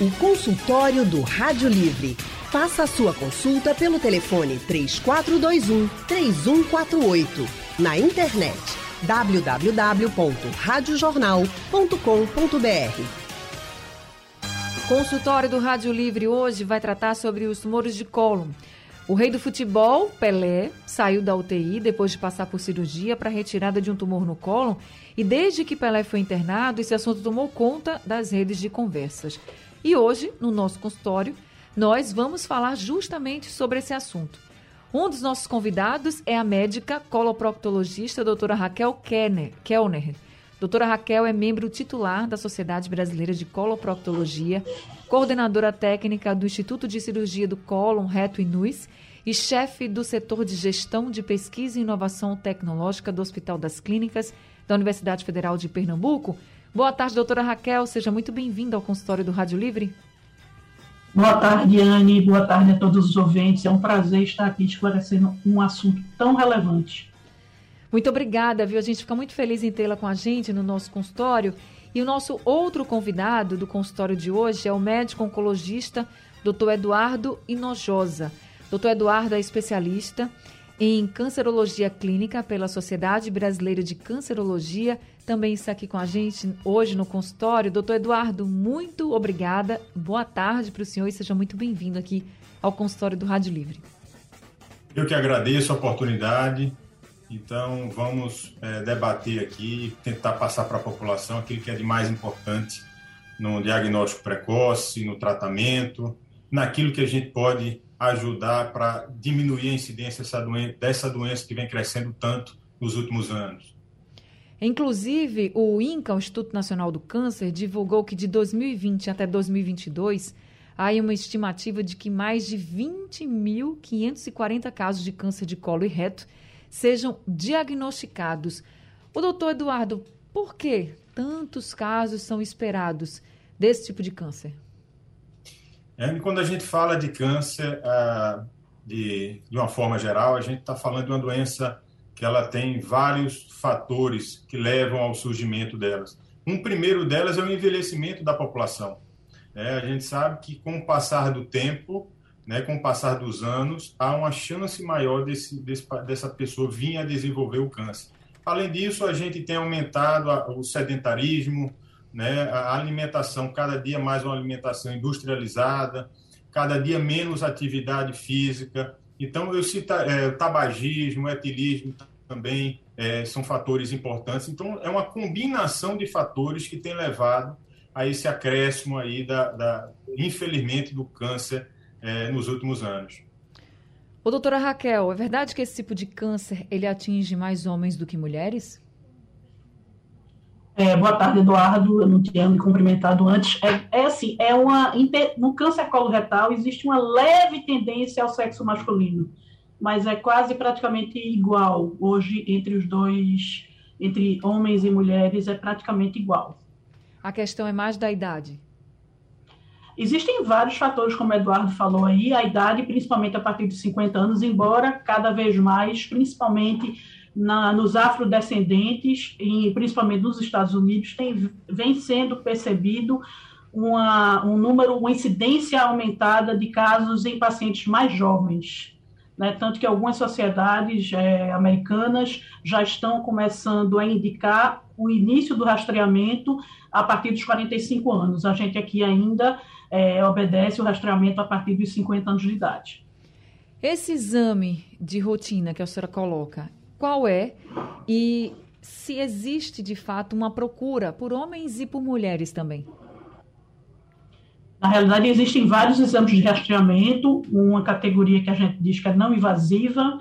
O consultório do Rádio Livre. Faça a sua consulta pelo telefone 3421 3148. Na internet www.radiojornal.com.br. Consultório do Rádio Livre hoje vai tratar sobre os tumores de cólon. O rei do futebol, Pelé, saiu da UTI depois de passar por cirurgia para retirada de um tumor no cólon e desde que Pelé foi internado, esse assunto tomou conta das redes de conversas. E hoje, no nosso consultório, nós vamos falar justamente sobre esse assunto. Um dos nossos convidados é a médica coloproctologista doutora Raquel Kellner. Doutora Raquel é membro titular da Sociedade Brasileira de Coloproctologia, coordenadora técnica do Instituto de Cirurgia do Cólon, Reto e Nus e chefe do setor de gestão de pesquisa e inovação tecnológica do Hospital das Clínicas da Universidade Federal de Pernambuco. Boa tarde, doutora Raquel. Seja muito bem-vinda ao consultório do Rádio Livre. Boa tarde, Anne. Boa tarde a todos os ouvintes. É um prazer estar aqui esclarecendo um assunto tão relevante. Muito obrigada, viu? A gente fica muito feliz em tê-la com a gente no nosso consultório. E o nosso outro convidado do consultório de hoje é o médico oncologista Dr. Eduardo Inojosa. Dr. Eduardo é especialista em cancerologia clínica pela Sociedade Brasileira de Cancerologia. Também está aqui com a gente hoje no consultório. Doutor Eduardo, muito obrigada. Boa tarde para o senhor e seja muito bem-vindo aqui ao consultório do Rádio Livre. Eu que agradeço a oportunidade então, vamos é, debater aqui, tentar passar para a população aquilo que é de mais importante no diagnóstico precoce, no tratamento, naquilo que a gente pode ajudar para diminuir a incidência dessa doença, dessa doença que vem crescendo tanto nos últimos anos. Inclusive, o INCA, o Instituto Nacional do Câncer, divulgou que de 2020 até 2022 há uma estimativa de que mais de 20.540 casos de câncer de colo e reto sejam diagnosticados. O doutor Eduardo, por que tantos casos são esperados desse tipo de câncer? É, quando a gente fala de câncer, ah, de, de uma forma geral, a gente está falando de uma doença que ela tem vários fatores que levam ao surgimento delas. Um primeiro delas é o envelhecimento da população. É, a gente sabe que com o passar do tempo, né, com o passar dos anos, há uma chance maior desse, desse, dessa pessoa vir a desenvolver o câncer. Além disso, a gente tem aumentado a, o sedentarismo, né, a alimentação, cada dia mais uma alimentação industrializada, cada dia menos atividade física. Então, eu cito é, o tabagismo, o etilismo também é, são fatores importantes. Então, é uma combinação de fatores que tem levado a esse acréscimo aí, da, da infelizmente, do câncer é, nos últimos anos. Ô, doutora Raquel, é verdade que esse tipo de câncer ele atinge mais homens do que mulheres? É, boa tarde, Eduardo. Eu não tinha me cumprimentado antes. É, é assim, é uma no câncer coloretal existe uma leve tendência ao sexo masculino, mas é quase praticamente igual hoje entre os dois, entre homens e mulheres é praticamente igual. A questão é mais da idade. Existem vários fatores, como o Eduardo falou aí, a idade, principalmente a partir de 50 anos, embora cada vez mais, principalmente na, nos afrodescendentes, e principalmente nos Estados Unidos, tem, vem sendo percebido uma, um número, uma incidência aumentada de casos em pacientes mais jovens. Né, tanto que algumas sociedades é, americanas já estão começando a indicar o início do rastreamento a partir dos 45 anos. A gente aqui ainda é, obedece o rastreamento a partir dos 50 anos de idade. Esse exame de rotina que a senhora coloca, qual é e se existe de fato uma procura por homens e por mulheres também? Na realidade, existem vários exames de rastreamento, uma categoria que a gente diz que é não invasiva,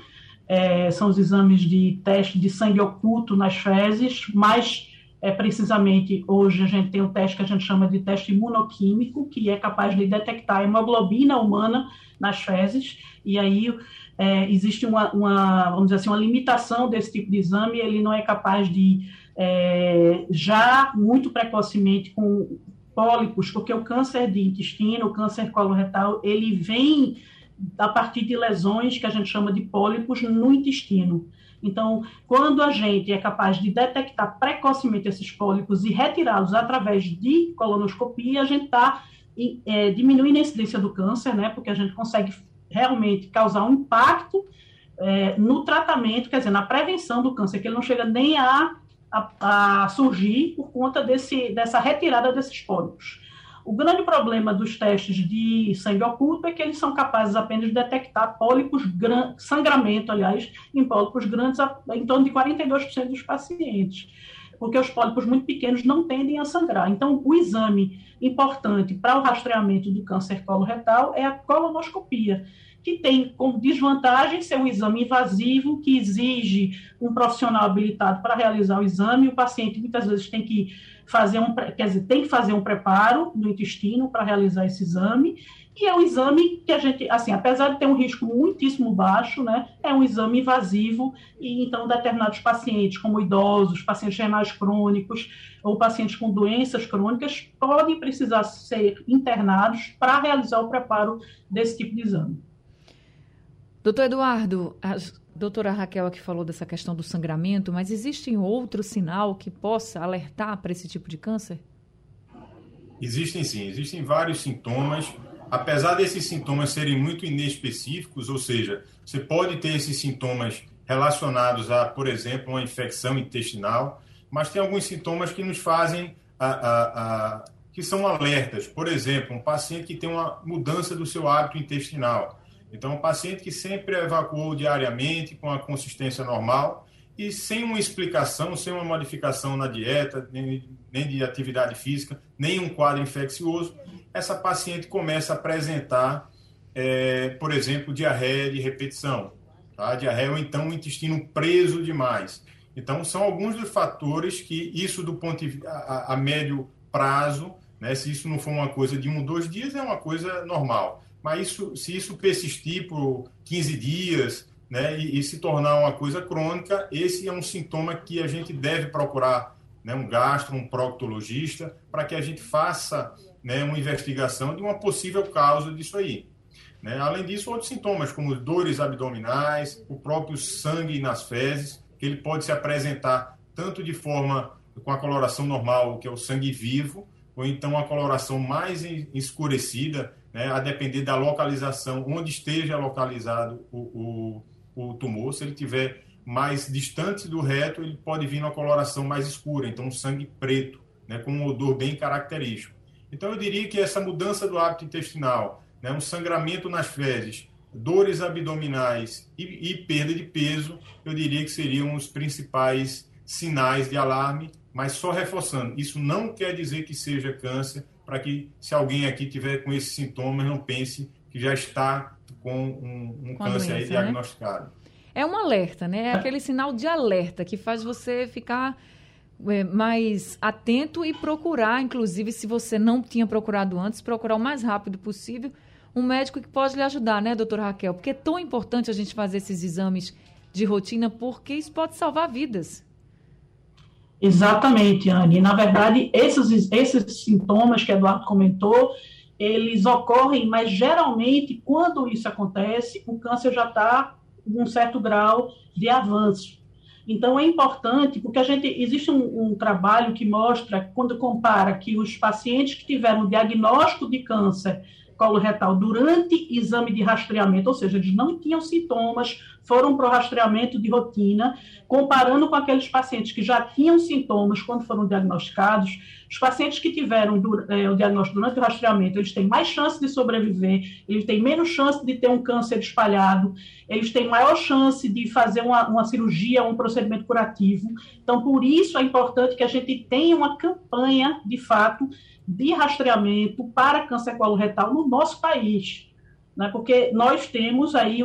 é, são os exames de teste de sangue oculto nas fezes, mas é, precisamente hoje a gente tem um teste que a gente chama de teste imunoquímico, que é capaz de detectar a hemoglobina humana nas fezes, e aí é, existe uma, uma, vamos dizer assim, uma limitação desse tipo de exame, ele não é capaz de, é, já muito precocemente, com pólipos, porque o câncer de intestino, o câncer coloretal, ele vem a partir de lesões que a gente chama de pólipos no intestino. Então, quando a gente é capaz de detectar precocemente esses pólipos e retirá-los através de colonoscopia, a gente está é, diminuindo a incidência do câncer, né? Porque a gente consegue realmente causar um impacto é, no tratamento, quer dizer, na prevenção do câncer, que ele não chega nem a, a, a surgir por conta desse, dessa retirada desses pólipos. O grande problema dos testes de sangue oculto é que eles são capazes apenas de detectar pólipos, sangramento, aliás, em pólipos grandes, em torno de 42% dos pacientes, porque os pólipos muito pequenos não tendem a sangrar. Então, o exame importante para o rastreamento do câncer coloretal é a colonoscopia, que tem como desvantagem ser um exame invasivo, que exige um profissional habilitado para realizar o exame. O paciente muitas vezes tem que fazer um, quer dizer, tem que fazer um preparo no intestino para realizar esse exame. E é um exame que a gente, assim, apesar de ter um risco muitíssimo baixo, né, é um exame invasivo e então determinados pacientes, como idosos, pacientes renais crônicos ou pacientes com doenças crônicas, podem precisar ser internados para realizar o preparo desse tipo de exame. Doutor Eduardo, a doutora Raquel aqui falou dessa questão do sangramento, mas existe outro sinal que possa alertar para esse tipo de câncer? Existem sim, existem vários sintomas. Apesar desses sintomas serem muito inespecíficos, ou seja, você pode ter esses sintomas relacionados a, por exemplo, uma infecção intestinal, mas tem alguns sintomas que nos fazem a, a, a, que são alertas. Por exemplo, um paciente que tem uma mudança do seu hábito intestinal. Então, um paciente que sempre evacuou diariamente com a consistência normal e sem uma explicação, sem uma modificação na dieta, nem, nem de atividade física, nem um quadro infeccioso, essa paciente começa a apresentar, é, por exemplo, diarreia de repetição, tá? diarreia ou então o intestino preso demais. Então, são alguns dos fatores que isso, do ponto de, a, a médio prazo, né, se isso não for uma coisa de um, dois dias, é uma coisa normal mas isso, se isso persistir por 15 dias né, e, e, se tornar uma coisa crônica, esse é um sintoma que a gente deve procurar né, um gastro, um proctologista, para que a gente faça né, uma investigação de uma possível causa disso aí. Né? Além disso, outros sintomas, como dores abdominais, o próprio sangue nas fezes, que ele pode se apresentar tanto de forma com a coloração normal, que é o sangue vivo, ou então a coloração mais escurecida, né, a depender da localização, onde esteja localizado o, o, o tumor. Se ele tiver mais distante do reto, ele pode vir uma coloração mais escura, então um sangue preto, né, com um odor bem característico. Então eu diria que essa mudança do hábito intestinal, né, um sangramento nas fezes, dores abdominais e, e perda de peso, eu diria que seriam os principais sinais de alarme, mas só reforçando, isso não quer dizer que seja câncer, para que, se alguém aqui tiver com esses sintomas, não pense que já está com um, um com câncer doença, né? diagnosticado. É um alerta, né? É aquele sinal de alerta que faz você ficar é, mais atento e procurar, inclusive, se você não tinha procurado antes, procurar o mais rápido possível um médico que pode lhe ajudar, né, doutora Raquel? Porque é tão importante a gente fazer esses exames de rotina, porque isso pode salvar vidas. Exatamente, Anne. Na verdade, esses, esses sintomas que Eduardo comentou, eles ocorrem, mas geralmente, quando isso acontece, o câncer já está com um certo grau de avanço. Então, é importante, porque a gente existe um, um, trabalho que mostra, quando compara que os pacientes que tiveram diagnóstico de câncer coloretal durante exame de rastreamento, ou seja, eles não tinham sintomas, foram para o rastreamento de rotina, comparando com aqueles pacientes que já tinham sintomas quando foram diagnosticados, os pacientes que tiveram é, o diagnóstico durante o rastreamento, eles têm mais chance de sobreviver, eles têm menos chance de ter um câncer espalhado, eles têm maior chance de fazer uma, uma cirurgia, um procedimento curativo. Então, por isso é importante que a gente tenha uma campanha, de fato, de rastreamento para câncer coloretal no nosso país. Né? Porque nós temos aí,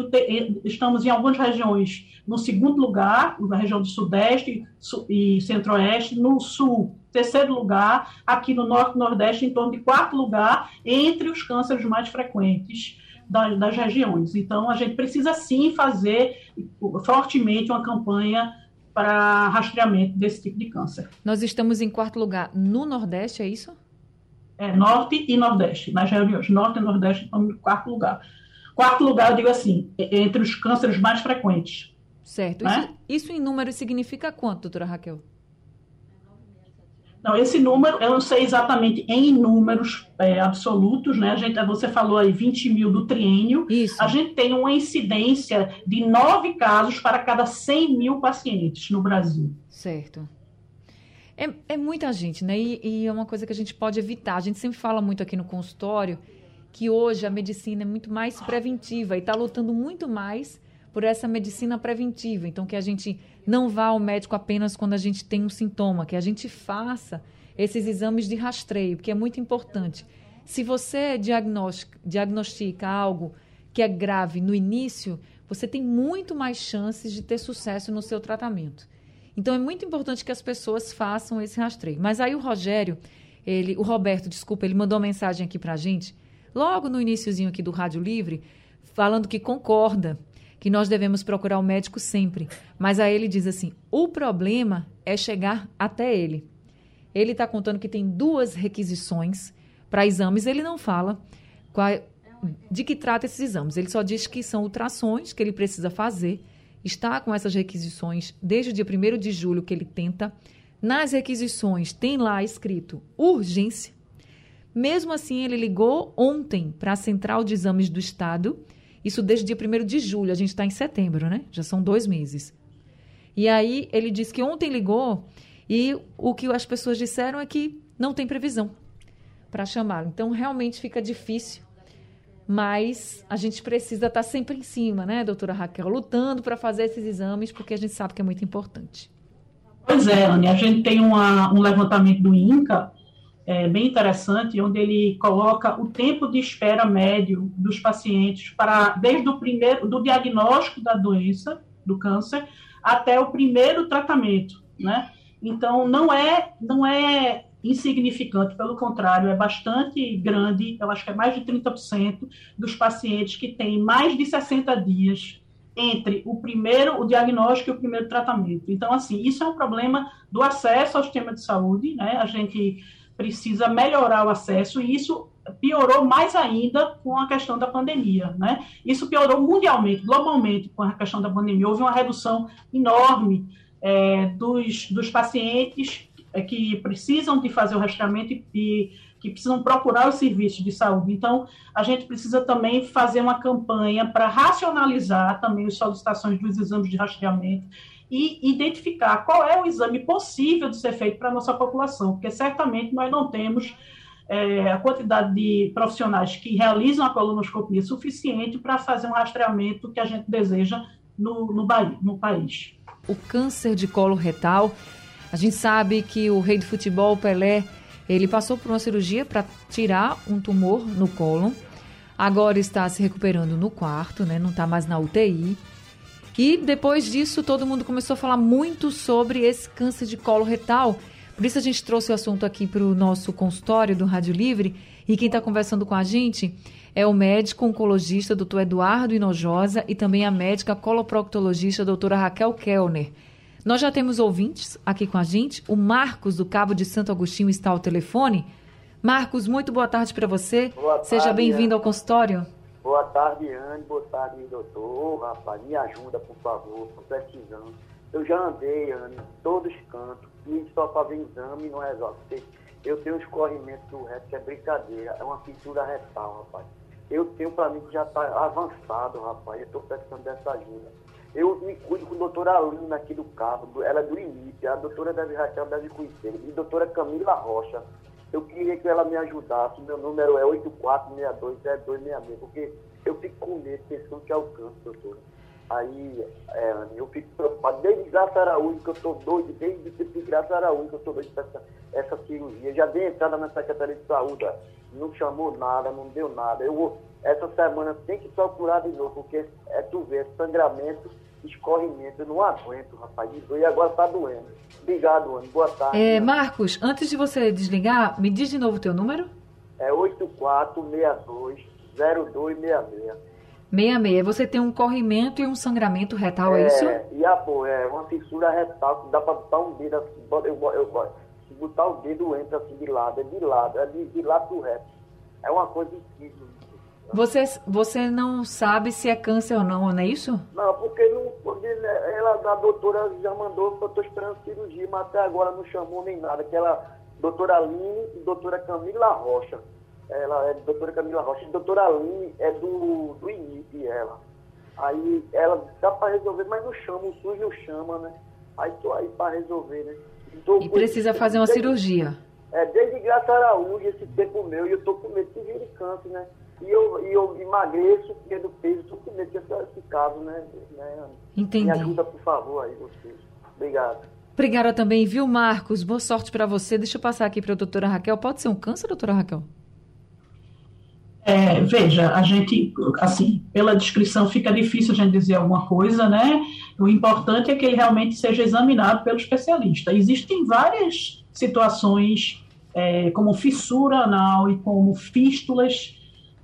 estamos em algumas regiões no segundo lugar, na região do Sudeste e Centro-Oeste, no Sul, terceiro lugar, aqui no Norte e Nordeste, em torno de quarto lugar, entre os cânceres mais frequentes das, das regiões. Então, a gente precisa sim fazer fortemente uma campanha para rastreamento desse tipo de câncer. Nós estamos em quarto lugar no Nordeste, é isso? É, Norte e Nordeste, nas reuniões. Norte e Nordeste estão em quarto lugar. Quarto lugar, eu digo assim, entre os cânceres mais frequentes. Certo. Né? Isso, isso em números significa quanto, doutora Raquel? Não, esse número, eu não sei exatamente em números é, absolutos, né? A gente, você falou aí 20 mil do triênio. Isso. A gente tem uma incidência de nove casos para cada 100 mil pacientes no Brasil. Certo. É, é muita gente, né? E, e é uma coisa que a gente pode evitar. A gente sempre fala muito aqui no consultório que hoje a medicina é muito mais preventiva e está lutando muito mais por essa medicina preventiva. Então, que a gente não vá ao médico apenas quando a gente tem um sintoma, que a gente faça esses exames de rastreio, que é muito importante. Se você diagnostica, algo que é grave no início, você tem muito mais chances de ter sucesso no seu tratamento. Então é muito importante que as pessoas façam esse rastreio. Mas aí o Rogério, ele, o Roberto, desculpa, ele mandou uma mensagem aqui para a gente, logo no iníciozinho aqui do Rádio Livre, falando que concorda que nós devemos procurar o médico sempre. Mas aí ele diz assim: o problema é chegar até ele. Ele está contando que tem duas requisições para exames, ele não fala qual, de que trata esses exames. Ele só diz que são ultrassons que ele precisa fazer. Está com essas requisições desde o dia 1 de julho que ele tenta. Nas requisições tem lá escrito urgência. Mesmo assim, ele ligou ontem para a Central de Exames do Estado isso desde o dia 1 de julho, a gente está em setembro, né? Já são dois meses. E aí ele disse que ontem ligou e o que as pessoas disseram é que não tem previsão para chamá-lo. Então realmente fica difícil, mas a gente precisa estar tá sempre em cima, né, doutora Raquel, lutando para fazer esses exames, porque a gente sabe que é muito importante. Pois é, Anne, a gente tem uma, um levantamento do INCA é, bem interessante, onde ele coloca o tempo de espera médio dos pacientes para desde o primeiro do diagnóstico da doença, do câncer, até o primeiro tratamento, né? Então não é não é insignificante, pelo contrário, é bastante grande, eu acho que é mais de 30% dos pacientes que têm mais de 60 dias entre o primeiro, o diagnóstico e o primeiro tratamento. Então, assim, isso é um problema do acesso ao sistema de saúde, né? A gente precisa melhorar o acesso, e isso piorou mais ainda com a questão da pandemia, né? Isso piorou mundialmente, globalmente, com a questão da pandemia. Houve uma redução enorme é, dos, dos pacientes que precisam de fazer o rastreamento e, e que precisam procurar os serviços de saúde. Então, a gente precisa também fazer uma campanha para racionalizar também as solicitações dos exames de rastreamento e identificar qual é o exame possível de ser feito para a nossa população, porque certamente nós não temos é, a quantidade de profissionais que realizam a colonoscopia suficiente para fazer um rastreamento que a gente deseja no, no, no país. O câncer de colo retal, a gente sabe que o rei do futebol, Pelé, ele passou por uma cirurgia para tirar um tumor no colo. Agora está se recuperando no quarto, né? Não está mais na UTI. E depois disso, todo mundo começou a falar muito sobre esse câncer de colo retal. Por isso a gente trouxe o assunto aqui para o nosso consultório do Rádio Livre. E quem está conversando com a gente é o médico oncologista doutor Eduardo Inojosa e também a médica coloproctologista doutora Raquel Kellner. Nós já temos ouvintes aqui com a gente. O Marcos, do Cabo de Santo Agostinho, está ao telefone. Marcos, muito boa tarde para você. Boa Seja bem-vindo ao consultório. Boa tarde, Anne. Boa tarde, doutor. Rapaz, me ajuda, por favor. Estou precisando. Eu já andei, Anne, em todos os cantos. E só ver exame não resolve. Eu tenho um escorrimento do reto que é brincadeira. É uma fissura retal, rapaz. Eu tenho para mim que já está avançado, rapaz. Eu estou precisando dessa ajuda. Eu me cuido com a doutora Alina aqui do Cabo. Ela é do limite. A doutora deve, Raquel deve conhecer. E a doutora Camila Rocha eu queria que ela me ajudasse. Meu número é 84620266, porque eu fico com medo, pensando que é o câncer, doutora. Aí, é, eu fico preocupado. Desde Graça Araújo, que eu estou doido, desde de Graça Araújo, que eu estou doido para essa, essa cirurgia. Já dei entrada na Secretaria de Saúde, não chamou nada, não deu nada. Eu essa semana tem que procurar de novo, porque é tu ver, sangramento escorrimento. Eu não aguento, rapaz. E agora tá doendo. Obrigado, Ana. Boa tarde. É, Marcos, antes de você desligar, me diz de novo o teu número. É 8462-0266. 66. Você tem um corrimento e um sangramento retal, é, é isso? E a, pô, é uma fissura retal que dá para botar um dedo assim. Eu, eu, eu, se botar o dedo entra assim de lado, é de lado, é de, de lado do reto. É uma coisa incrível. Você, você não sabe se é câncer ou não, não é isso? Não, porque não, porque ela, a doutora já mandou, eu estou esperando cirurgia, mas até agora não chamou nem nada. Que ela, doutora Aline e doutora Camila Rocha. Ela é doutora Camila Rocha. E doutora Aline é do, do INIP, ela. Aí ela dá para resolver, mas não chama, o SUS não chama, né? Aí tô aí para resolver, né? Tô, e precisa fazer uma desde, cirurgia. É, desde Graça Araújo, esse tempo meu, e eu tô com medo de vir câncer, né? E eu, e eu emagreço, perdo peso, tô com medo desse, desse caso, né, né? Entendi. Me ajuda, por favor, aí, vocês. Obrigado. Obrigada também, viu, Marcos? Boa sorte para você. Deixa eu passar aqui para a doutora Raquel. Pode ser um câncer, doutora Raquel? É, veja, a gente, assim, pela descrição fica difícil a gente dizer alguma coisa, né? O importante é que ele realmente seja examinado pelo especialista. Existem várias situações, é, como fissura anal e como fístulas,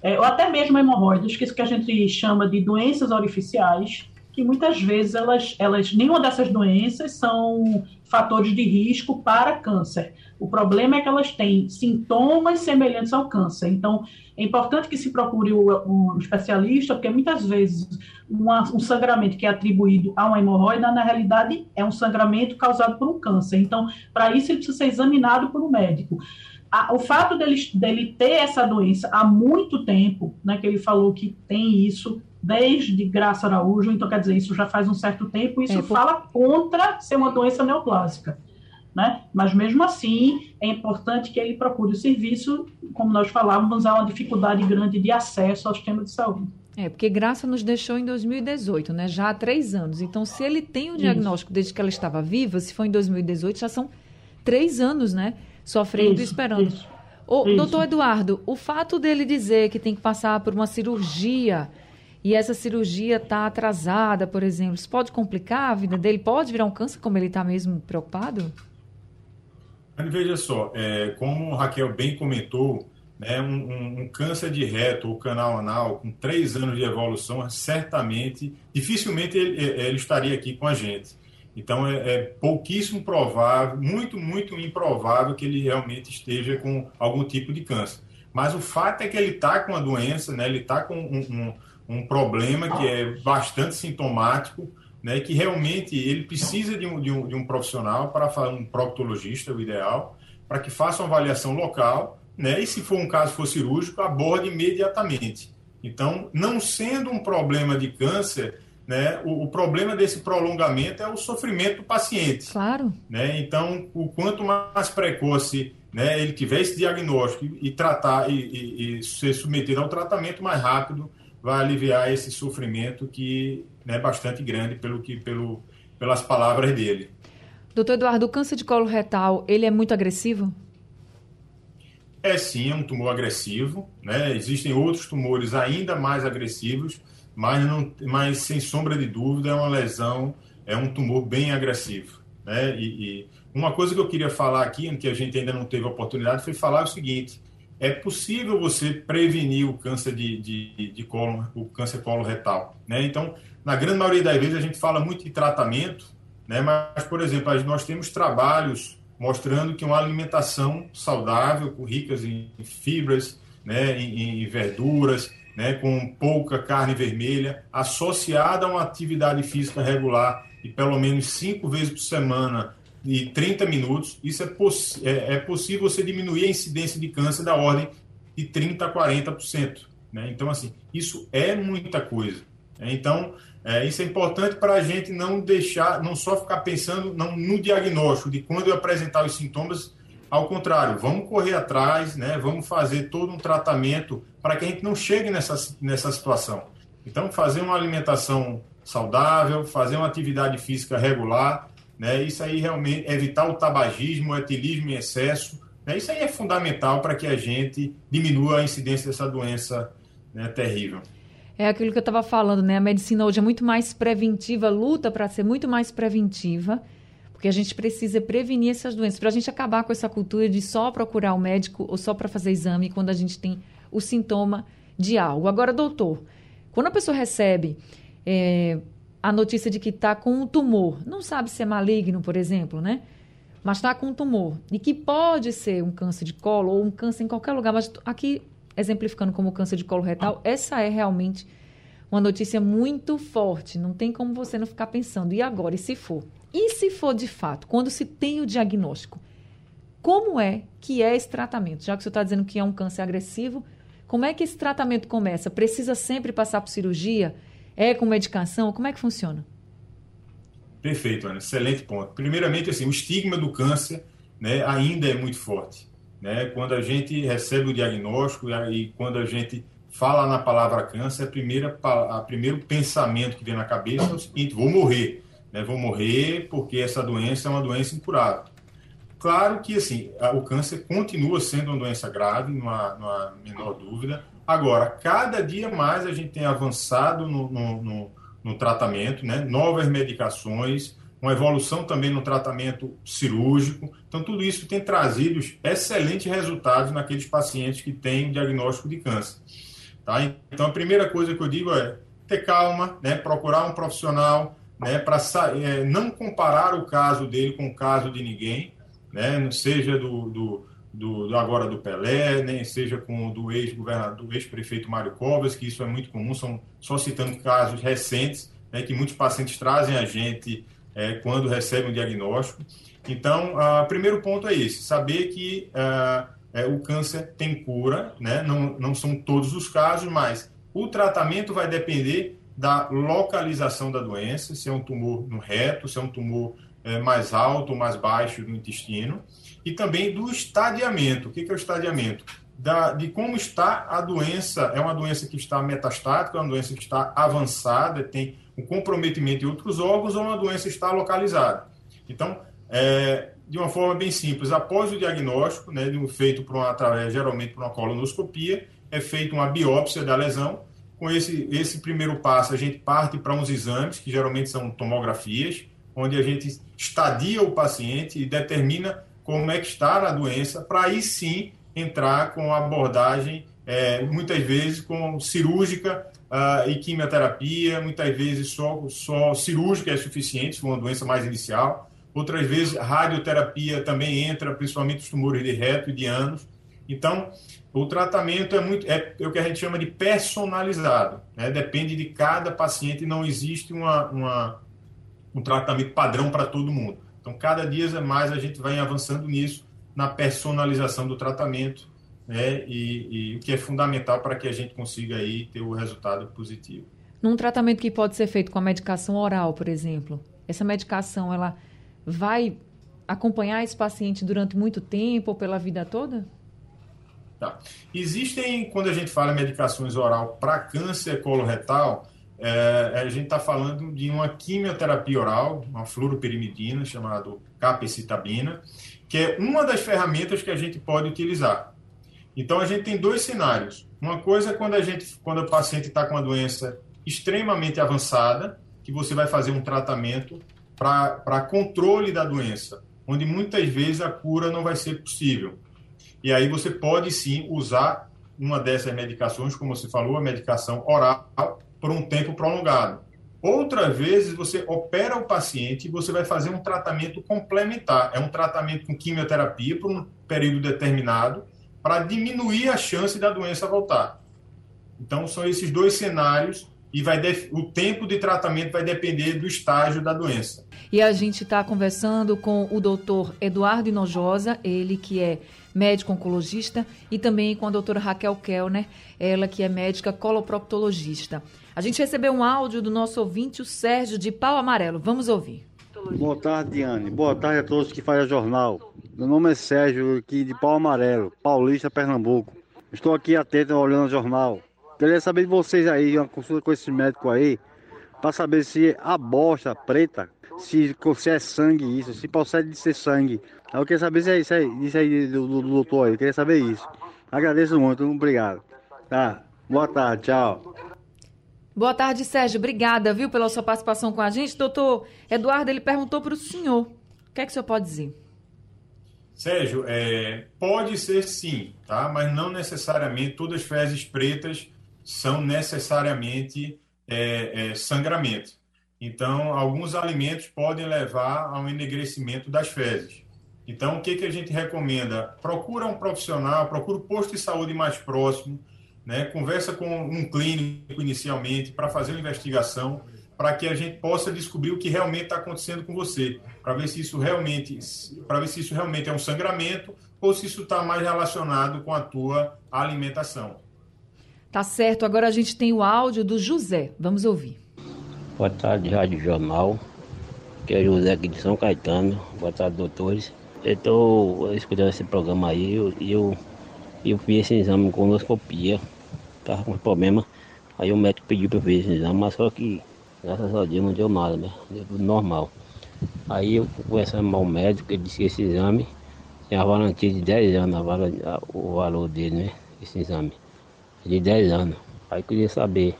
é, ou até mesmo hemorroidas, que isso que a gente chama de doenças orificiais, que muitas vezes elas, elas nenhuma dessas doenças são fatores de risco para câncer. O problema é que elas têm sintomas semelhantes ao câncer. Então, é importante que se procure um especialista, porque muitas vezes uma, um sangramento que é atribuído a uma hemorroida, na realidade, é um sangramento causado por um câncer. Então, para isso, ele precisa ser examinado por um médico. O fato dele, dele ter essa doença há muito tempo, né, que ele falou que tem isso desde Graça Araújo, então quer dizer, isso já faz um certo tempo, isso é, fala contra ser uma doença neoplásica. Né? Mas mesmo assim, é importante que ele procure o serviço, como nós falávamos, há uma dificuldade grande de acesso ao sistema de saúde. É, porque Graça nos deixou em 2018, né? Já há três anos. Então, se ele tem o diagnóstico Isso. desde que ela estava viva, se foi em 2018, já são três anos, né? Sofrendo Isso. e esperando. Isso. O, doutor Eduardo, o fato dele dizer que tem que passar por uma cirurgia e essa cirurgia está atrasada, por exemplo, isso pode complicar a vida dele? Pode virar um câncer, como ele está mesmo preocupado? Veja só, é, como Raquel bem comentou, né, um, um, um, câncer de reto ou canal anal com três anos de evolução, certamente, dificilmente ele, ele estaria aqui com a gente. Então, é, é, pouquíssimo provável, muito, muito improvável que ele realmente esteja com algum tipo de câncer. Mas o fato é que ele está com a doença, né, ele está com um, um, um problema que é bastante sintomático, né, que realmente ele precisa de um, de um, de um profissional para fazer um proctologista, o ideal, para que faça uma avaliação local, né, e se for um caso for cirúrgico, aborde imediatamente. Então, não sendo um problema de câncer, né, o, o, problema desse prolongamento é o sofrimento do paciente. Claro. Né? Então, o quanto mais precoce né, ele tiver esse diagnóstico e, tratar e, e, e ser submetido ao tratamento mais rápido, vai aliviar esse sofrimento que né, bastante grande pelo que, pelo, pelas palavras dele. Doutor Eduardo, o câncer de colo retal, ele é muito agressivo? É sim, é um tumor agressivo. Né? Existem outros tumores ainda mais agressivos, mas, não, mas sem sombra de dúvida é uma lesão, é um tumor bem agressivo. Né? E, e uma coisa que eu queria falar aqui, que a gente ainda não teve oportunidade, foi falar o seguinte: é possível você prevenir o câncer de, de, de colo, o câncer coloretal. Né? Então, na grande maioria das vezes, a gente fala muito de tratamento, né? mas, por exemplo, nós temos trabalhos mostrando que uma alimentação saudável, ricas em fibras, né? em, em verduras, né? com pouca carne vermelha, associada a uma atividade física regular e pelo menos cinco vezes por semana de 30 minutos, isso é, poss é, é, possível você diminuir a incidência de câncer da ordem de 30% a 40%. Né? Então, assim, isso é muita coisa. Né? Então, é, isso é importante para a gente não deixar, não só ficar pensando no diagnóstico de quando eu apresentar os sintomas, ao contrário, vamos correr atrás, né? vamos fazer todo um tratamento para que a gente não chegue nessa, nessa situação. Então, fazer uma alimentação saudável, fazer uma atividade física regular, né? Isso aí realmente, evitar o tabagismo, o etilismo em excesso, né? isso aí é fundamental para que a gente diminua a incidência dessa doença né, terrível. É aquilo que eu estava falando, né? A medicina hoje é muito mais preventiva, luta para ser muito mais preventiva, porque a gente precisa prevenir essas doenças, para a gente acabar com essa cultura de só procurar o médico ou só para fazer exame quando a gente tem o sintoma de algo. Agora, doutor, quando a pessoa recebe é, a notícia de que está com um tumor. Não sabe se é maligno, por exemplo, né? Mas está com um tumor. E que pode ser um câncer de colo ou um câncer em qualquer lugar. Mas aqui exemplificando como câncer de colo retal, essa é realmente uma notícia muito forte. Não tem como você não ficar pensando, e agora? E se for? E se for de fato, quando se tem o diagnóstico? Como é que é esse tratamento? Já que você está dizendo que é um câncer agressivo, como é que esse tratamento começa? Precisa sempre passar por cirurgia? É com medicação? Como é que funciona? Perfeito, Ana. Excelente ponto. Primeiramente, assim, o estigma do câncer né, ainda é muito forte. Né? Quando a gente recebe o diagnóstico e quando a gente fala na palavra câncer, a primeira, a primeiro pensamento que vem na cabeça é o seguinte: vou morrer. Né? Vou morrer porque essa doença é uma doença incurável. Claro que assim, o câncer continua sendo uma doença grave, não há, não há menor dúvida. Agora, cada dia mais a gente tem avançado no, no, no, no tratamento, né? novas medicações, uma evolução também no tratamento cirúrgico. Então, tudo isso tem trazido excelentes resultados naqueles pacientes que têm diagnóstico de câncer. Tá? Então, a primeira coisa que eu digo é ter calma, né? procurar um profissional, né? para é, não comparar o caso dele com o caso de ninguém, né? seja do, do, do, agora do Pelé, nem seja com do ex-governador, do ex-prefeito Mário Covas, que isso é muito comum, são só citando casos recentes, né? que muitos pacientes trazem a gente é, quando recebem um diagnóstico. Então, o uh, primeiro ponto é esse, saber que uh, é, o câncer tem cura, né? não, não são todos os casos, mas o tratamento vai depender da localização da doença, se é um tumor no reto, se é um tumor é, mais alto ou mais baixo no intestino, e também do estadiamento. O que é o estadiamento? Da, de como está a doença. É uma doença que está metastática, é uma doença que está avançada, tem um comprometimento de outros órgãos ou uma doença está localizada. Então, é, de uma forma bem simples, após o diagnóstico, né, feito por uma, através, geralmente por uma colonoscopia, é feita uma biópsia da lesão. Com esse, esse primeiro passo, a gente parte para uns exames, que geralmente são tomografias, onde a gente estadia o paciente e determina como é que está a doença, para aí sim entrar com abordagem, é, muitas vezes com cirúrgica uh, e quimioterapia, muitas vezes só, só cirúrgica é suficiente, se for uma doença mais inicial. Outras vezes, radioterapia também entra, principalmente os tumores de reto e de ânus. Então, o tratamento é muito é, é o que a gente chama de personalizado, né? depende de cada paciente, não existe uma, uma um tratamento padrão para todo mundo. Então, cada dia mais a gente vai avançando nisso, na personalização do tratamento, né? E, e o que é fundamental para que a gente consiga aí ter o resultado positivo. Num tratamento que pode ser feito com a medicação oral, por exemplo, essa medicação ela vai acompanhar esse paciente durante muito tempo ou pela vida toda? Tá. Existem, quando a gente fala medicações oral para câncer coloretal, é, a gente está falando de uma quimioterapia oral, uma fluoroperimidina, chamada capecitabina, que é uma das ferramentas que a gente pode utilizar. Então a gente tem dois cenários. Uma coisa é quando a gente, quando o paciente está com uma doença extremamente avançada, que você vai fazer um tratamento para controle da doença, onde muitas vezes a cura não vai ser possível. E aí você pode sim usar uma dessas medicações, como você falou, a medicação oral, por um tempo prolongado. Outras vezes você opera o paciente e você vai fazer um tratamento complementar. É um tratamento com quimioterapia por um período determinado para diminuir a chance da doença voltar. Então são esses dois cenários e vai o tempo de tratamento vai depender do estágio da doença. E a gente está conversando com o doutor Eduardo Inojosa, ele que é médico oncologista, e também com a doutora Raquel Kellner, ela que é médica coloproctologista. A gente recebeu um áudio do nosso ouvinte, o Sérgio de Pau Amarelo. Vamos ouvir. Boa tarde, Diane. Boa tarde a todos que fazem o jornal. Meu nome é Sérgio, aqui de Pau Amarelo, Paulista, Pernambuco. Estou aqui atento olhando o jornal. Queria saber de vocês aí, uma consulta com esse médico aí, para saber se a bosta preta, se, se é sangue isso, se procede de ser sangue. Eu queria saber se é isso aí, isso aí do, do, do doutor aí, eu queria saber isso. Agradeço muito, obrigado. Tá, boa tarde, tchau. Boa tarde, Sérgio. Obrigada, viu, pela sua participação com a gente. Doutor Eduardo, ele perguntou para o senhor. O que é que o senhor pode dizer? Sérgio, é, pode ser sim, tá? Mas não necessariamente todas as fezes pretas são necessariamente é, é, sangramento. Então, alguns alimentos podem levar ao enegrecimento das fezes. Então, o que, que a gente recomenda? Procura um profissional, procura o posto de saúde mais próximo, né? conversa com um clínico inicialmente para fazer uma investigação, para que a gente possa descobrir o que realmente está acontecendo com você, para ver se isso realmente, para ver se isso realmente é um sangramento ou se isso está mais relacionado com a tua alimentação. Tá certo. Agora a gente tem o áudio do José. Vamos ouvir. Boa tarde, Rádio Jornal. Que é José aqui de São Caetano. Boa tarde, doutores. Eu estou escutando esse programa aí e eu, eu, eu fiz esse exame com colonoscopia. Tava com problema. Aí o médico pediu para eu fazer esse exame, mas só que graças a Deus não deu nada, né? Deu tudo normal. Aí eu conversando com o médico, ele disse que esse exame tem a garantia de 10 anos, a, o valor dele, né? Esse exame. De 10 anos. Aí eu queria saber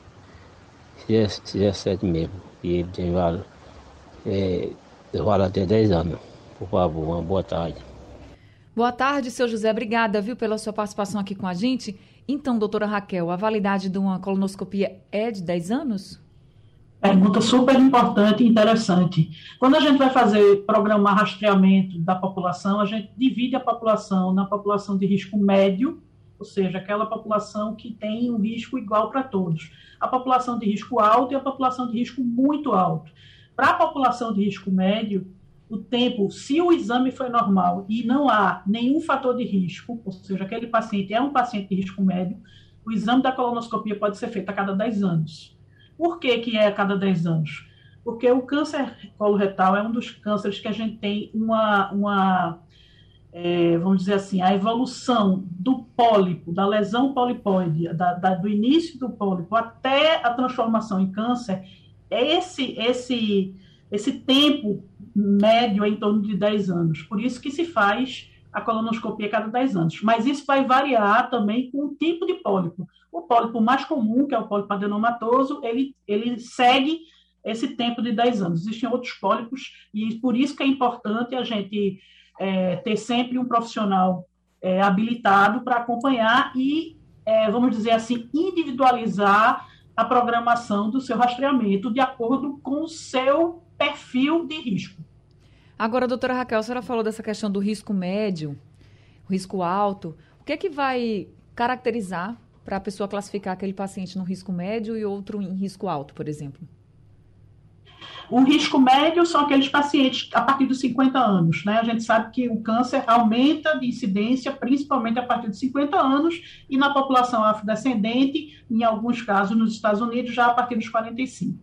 se é, se é certo mesmo. E ele tem valor. É, valor até 10 anos. Por favor, uma boa tarde. Boa tarde, seu José. Obrigada, viu, pela sua participação aqui com a gente. Então, doutora Raquel, a validade de uma colonoscopia é de 10 anos? Pergunta super importante e interessante. Quando a gente vai fazer programar rastreamento da população, a gente divide a população na população de risco médio, ou seja, aquela população que tem um risco igual para todos. A população de risco alto e a população de risco muito alto. Para a população de risco médio, o tempo, se o exame foi normal e não há nenhum fator de risco, ou seja, aquele paciente é um paciente de risco médio, o exame da colonoscopia pode ser feito a cada 10 anos. Por que, que é a cada 10 anos? Porque o câncer coloretal é um dos cânceres que a gente tem uma, uma é, vamos dizer assim, a evolução do pólipo, da lesão polipoide, da, da, do início do pólipo até a transformação em câncer, é esse, esse, esse tempo médio é em torno de 10 anos. Por isso que se faz a colonoscopia cada 10 anos. Mas isso vai variar também com o tipo de pólipo. O pólipo mais comum, que é o pólipo adenomatoso, ele, ele segue esse tempo de 10 anos. Existem outros pólipos, e por isso que é importante a gente é, ter sempre um profissional é, habilitado para acompanhar e, é, vamos dizer assim, individualizar a programação do seu rastreamento de acordo com o seu perfil de risco. Agora, doutora Raquel, a senhora falou dessa questão do risco médio, risco alto. O que é que vai caracterizar para a pessoa classificar aquele paciente no risco médio e outro em risco alto, por exemplo? O risco médio são aqueles pacientes a partir dos 50 anos, né? A gente sabe que o câncer aumenta de incidência, principalmente a partir de 50 anos, e na população afrodescendente, em alguns casos nos Estados Unidos, já a partir dos 45.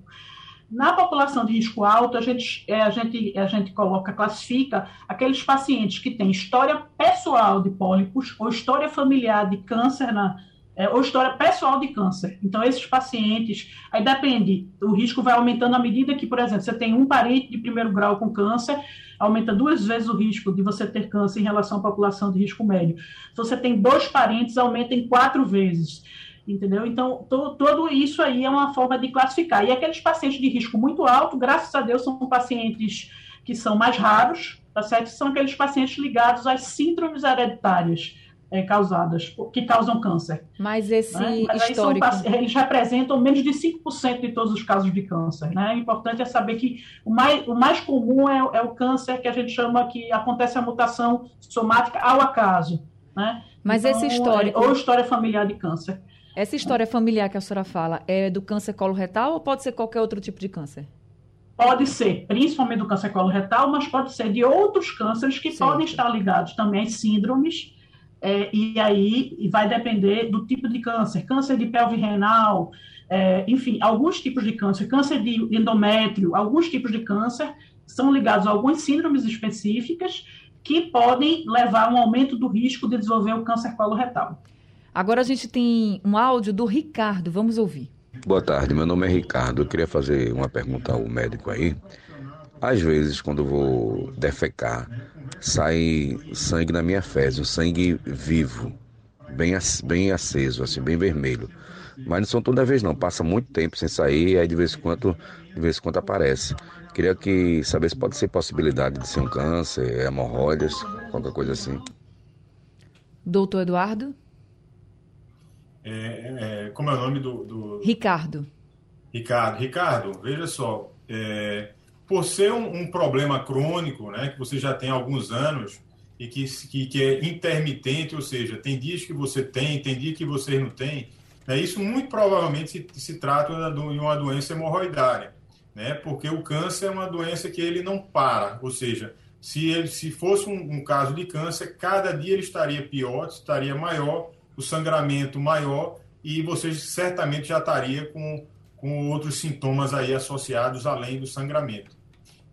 Na população de risco alto, a gente, é, a gente, a gente coloca, classifica aqueles pacientes que têm história pessoal de pólipos ou história familiar de câncer na, é, ou história pessoal de câncer. Então, esses pacientes, aí depende, o risco vai aumentando à medida que, por exemplo, você tem um parente de primeiro grau com câncer, aumenta duas vezes o risco de você ter câncer em relação à população de risco médio. Se você tem dois parentes, aumenta em quatro vezes. Entendeu? Então, to, todo isso aí é uma forma de classificar. E aqueles pacientes de risco muito alto, graças a Deus, são pacientes que são mais raros, tá certo? São aqueles pacientes ligados às síndromes hereditárias é, causadas, que causam câncer. Mas esse né? Mas histórico... São, eles representam menos de 5% de todos os casos de câncer. Né? O importante é saber que o mais, o mais comum é, é o câncer que a gente chama que acontece a mutação somática ao acaso. Né? Mas então, esse histórico... É, ou história familiar de câncer. Essa história familiar que a senhora fala é do câncer coloretal ou pode ser qualquer outro tipo de câncer? Pode ser, principalmente do câncer coloretal, mas pode ser de outros cânceres que certo. podem estar ligados também às síndromes é, e aí vai depender do tipo de câncer, câncer de pelve renal, é, enfim, alguns tipos de câncer, câncer de endométrio, alguns tipos de câncer são ligados a algumas síndromes específicas que podem levar a um aumento do risco de desenvolver o câncer coloretal. Agora a gente tem um áudio do Ricardo, vamos ouvir. Boa tarde, meu nome é Ricardo. Eu queria fazer uma pergunta ao médico aí. Às vezes, quando eu vou defecar, sai sangue na minha fezes, um sangue vivo, bem, bem aceso, assim, bem vermelho. Mas não são toda vez não, passa muito tempo sem sair, aí de vez em quando, de vez em quando aparece. Queria que saber se pode ser possibilidade de ser um câncer, hemorroidas, qualquer coisa assim. Doutor Eduardo? É, é, como é o nome do, do, Ricardo. Ricardo, Ricardo, veja só, é, por ser um, um, problema crônico, né, que você já tem alguns anos, e que, que, que é intermitente, ou seja, tem dias que você tem, tem dias que você não tem, né, isso muito provavelmente se, se trata de uma doença hemorroidária, né, porque o câncer é uma doença que ele não para, ou seja, se, ele, se fosse um, um caso de câncer, cada dia ele estaria pior, estaria maior, o sangramento maior, e você certamente já estaria com, com outros sintomas aí associados além do sangramento.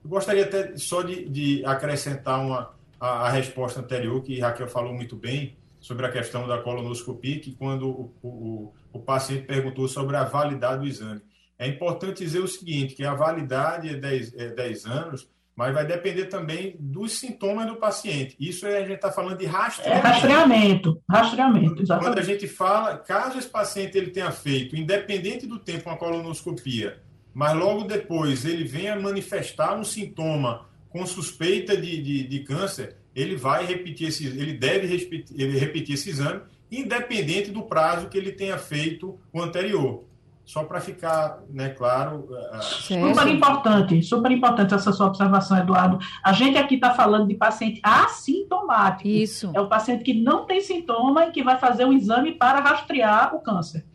Eu gostaria até só de, de acrescentar uma, a, a, resposta anterior, que Raquel falou muito bem, sobre a questão da colonoscopia, que quando o, o, o paciente perguntou sobre a validade do exame. É importante dizer o seguinte, que a validade é 10, é 10 anos, mas vai depender também dos sintomas do paciente. Isso é, a gente está falando de rastreamento. É rastreamento, rastreamento, exatamente. Quando a gente fala, caso esse paciente ele tenha feito, independente do tempo, uma colonoscopia, mas logo depois ele venha manifestar um sintoma com suspeita de, de, de câncer, ele vai repetir esse, ele deve repetir, ele repetir esse exame, independente do prazo que ele tenha feito o anterior. Só para ficar né, claro. Super importante, super importante essa sua observação, Eduardo. A gente aqui está falando de paciente assintomático. Isso. É o paciente que não tem sintoma e que vai fazer um exame para rastrear o câncer.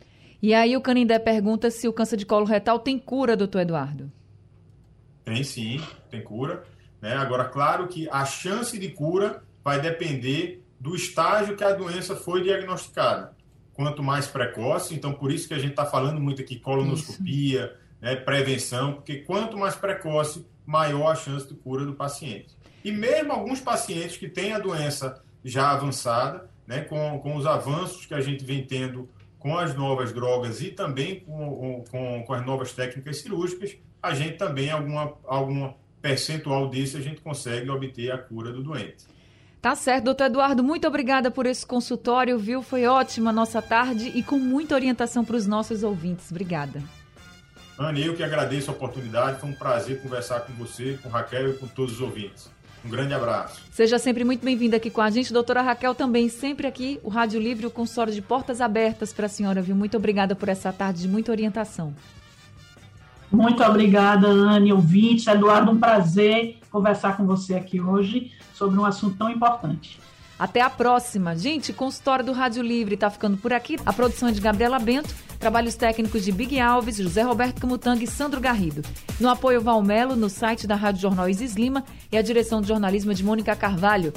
E aí o Canindé pergunta se o câncer de colo retal tem cura, doutor Eduardo. Tem sim, tem cura. Né? Agora, claro que a chance de cura vai depender do estágio que a doença foi diagnosticada. Quanto mais precoce, então por isso que a gente está falando muito aqui colonoscopia, né, prevenção, porque quanto mais precoce, maior a chance de cura do paciente. E mesmo alguns pacientes que têm a doença já avançada, né, com, com os avanços que a gente vem tendo com as novas drogas e também com, com, com as novas técnicas cirúrgicas, a gente também, alguma, alguma percentual disso, a gente consegue obter a cura do doente. Tá certo, doutor Eduardo, muito obrigada por esse consultório, viu? Foi ótima a nossa tarde e com muita orientação para os nossos ouvintes. Obrigada. Anne, eu que agradeço a oportunidade, foi um prazer conversar com você, com Raquel e com todos os ouvintes. Um grande abraço. Seja sempre muito bem-vinda aqui com a gente, doutora Raquel também, sempre aqui, o Rádio Livre, o consórcio de portas abertas para a senhora, viu? Muito obrigada por essa tarde de muita orientação. Muito obrigada, Anne, ouvinte. Eduardo, um prazer conversar com você aqui hoje sobre um assunto tão importante. Até a próxima. Gente, consultório do Rádio Livre está ficando por aqui. A produção é de Gabriela Bento, trabalhos técnicos de Big Alves, José Roberto Camutanga e Sandro Garrido. No apoio Valmelo, no site da Rádio Jornal Isis Lima e a direção de jornalismo de Mônica Carvalho.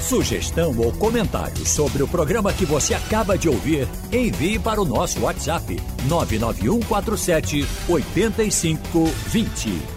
Sugestão ou comentário sobre o programa que você acaba de ouvir, envie para o nosso WhatsApp 99147 8520.